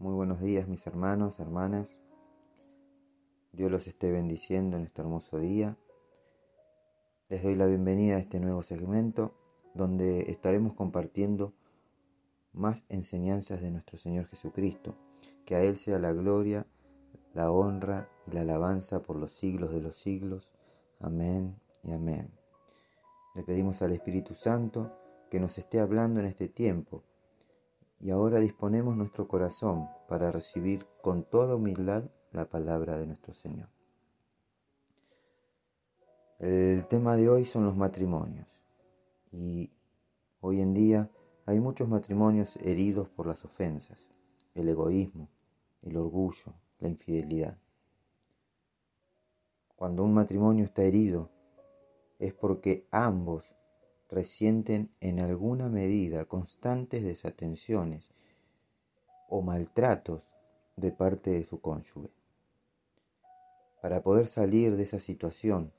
Muy buenos días mis hermanos, hermanas. Dios los esté bendiciendo en este hermoso día. Les doy la bienvenida a este nuevo segmento donde estaremos compartiendo más enseñanzas de nuestro Señor Jesucristo. Que a Él sea la gloria, la honra y la alabanza por los siglos de los siglos. Amén y amén. Le pedimos al Espíritu Santo que nos esté hablando en este tiempo y ahora disponemos nuestro corazón para recibir con toda humildad la palabra de nuestro Señor. El tema de hoy son los matrimonios y hoy en día hay muchos matrimonios heridos por las ofensas, el egoísmo, el orgullo, la infidelidad. Cuando un matrimonio está herido es porque ambos resienten en alguna medida constantes desatenciones o maltratos de parte de su cónyuge. Para poder salir de esa situación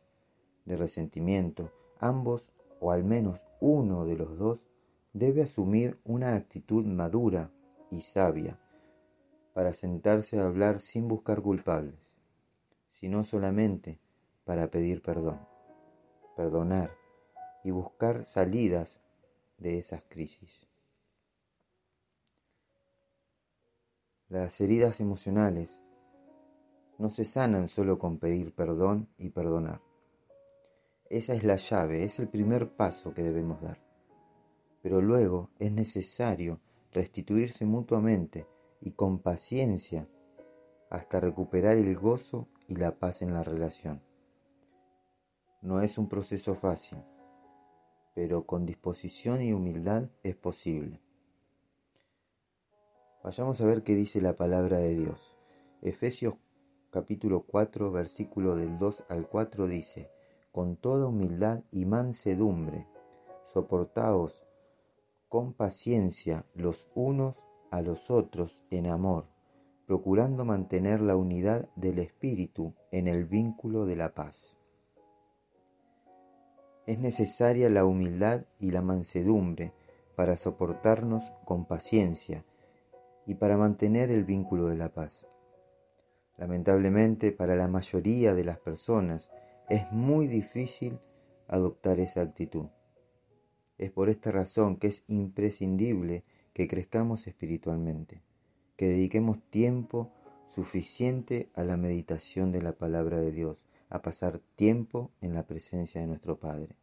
de resentimiento, ambos, o al menos uno de los dos, debe asumir una actitud madura y sabia para sentarse a hablar sin buscar culpables, sino solamente para pedir perdón, perdonar y buscar salidas de esas crisis. Las heridas emocionales no se sanan solo con pedir perdón y perdonar. Esa es la llave, es el primer paso que debemos dar. Pero luego es necesario restituirse mutuamente y con paciencia hasta recuperar el gozo y la paz en la relación. No es un proceso fácil, pero con disposición y humildad es posible. Vayamos a ver qué dice la palabra de Dios. Efesios capítulo 4 versículo del 2 al 4 dice, con toda humildad y mansedumbre, soportaos con paciencia los unos a los otros en amor, procurando mantener la unidad del Espíritu en el vínculo de la paz. Es necesaria la humildad y la mansedumbre para soportarnos con paciencia y para mantener el vínculo de la paz. Lamentablemente para la mayoría de las personas es muy difícil adoptar esa actitud. Es por esta razón que es imprescindible que crezcamos espiritualmente, que dediquemos tiempo suficiente a la meditación de la palabra de Dios, a pasar tiempo en la presencia de nuestro Padre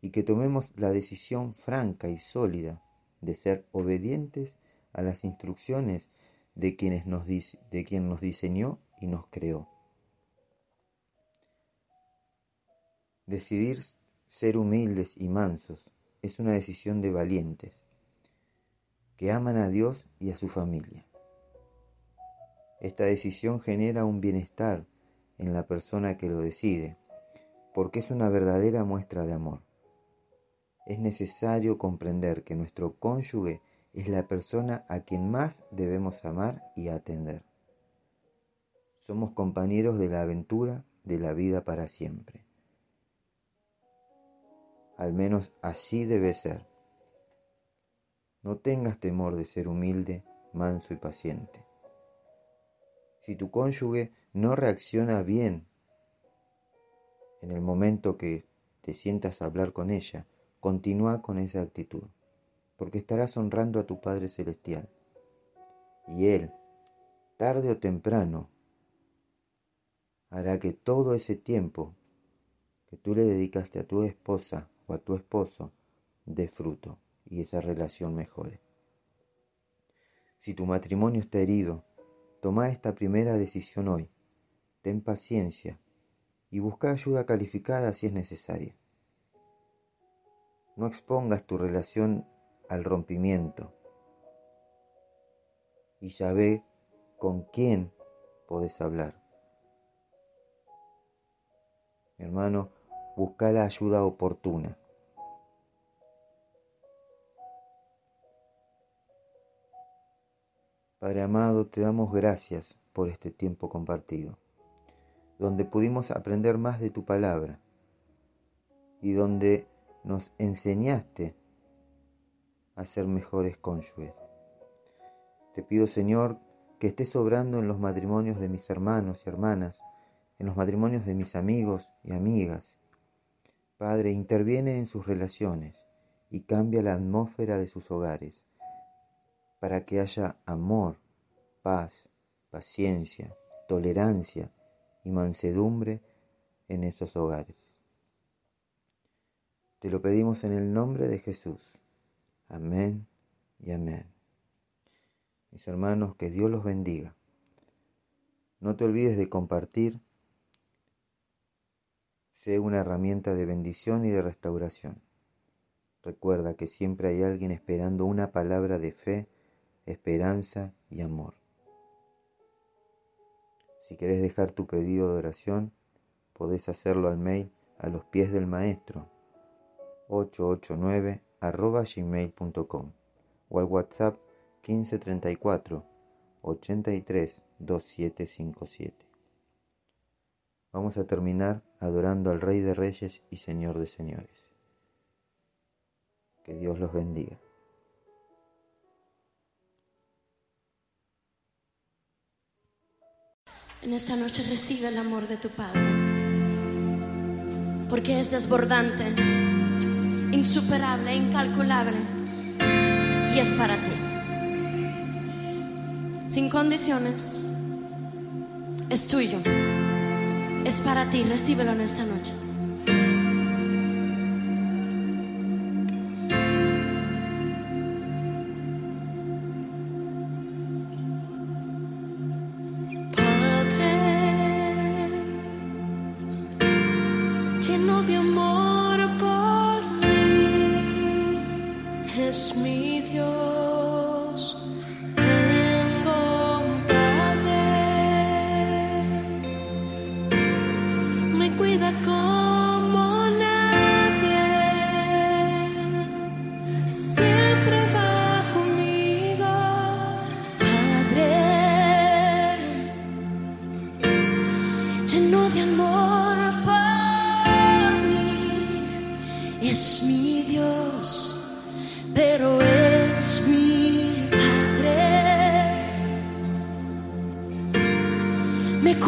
y que tomemos la decisión franca y sólida de ser obedientes a las instrucciones de, quienes nos, de quien nos diseñó y nos creó. Decidir ser humildes y mansos es una decisión de valientes, que aman a Dios y a su familia. Esta decisión genera un bienestar en la persona que lo decide, porque es una verdadera muestra de amor. Es necesario comprender que nuestro cónyuge es la persona a quien más debemos amar y atender. Somos compañeros de la aventura de la vida para siempre. Al menos así debe ser. No tengas temor de ser humilde, manso y paciente. Si tu cónyuge no reacciona bien en el momento que te sientas a hablar con ella, continúa con esa actitud, porque estarás honrando a tu Padre Celestial. Y Él, tarde o temprano, hará que todo ese tiempo que tú le dedicaste a tu esposa o a tu esposo dé fruto y esa relación mejore. Si tu matrimonio está herido, Toma esta primera decisión hoy. Ten paciencia y busca ayuda calificada si es necesaria. No expongas tu relación al rompimiento y sabe con quién podés hablar. Mi hermano, busca la ayuda oportuna. Padre amado, te damos gracias por este tiempo compartido, donde pudimos aprender más de tu palabra y donde nos enseñaste a ser mejores cónyuges. Te pido, Señor, que esté sobrando en los matrimonios de mis hermanos y hermanas, en los matrimonios de mis amigos y amigas. Padre, interviene en sus relaciones y cambia la atmósfera de sus hogares para que haya amor, paz, paciencia, tolerancia y mansedumbre en esos hogares. Te lo pedimos en el nombre de Jesús. Amén y amén. Mis hermanos, que Dios los bendiga. No te olvides de compartir. Sé una herramienta de bendición y de restauración. Recuerda que siempre hay alguien esperando una palabra de fe, esperanza y amor. Si querés dejar tu pedido de oración, podés hacerlo al mail a los pies del maestro 889 gmail.com o al WhatsApp 1534 83 2757. Vamos a terminar adorando al Rey de Reyes y Señor de Señores. Que Dios los bendiga. En esta noche recibe el amor de tu Padre, porque es desbordante, insuperable, incalculable, y es para ti. Sin condiciones, es tuyo, es para ti, recíbelo en esta noche.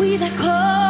Es un amor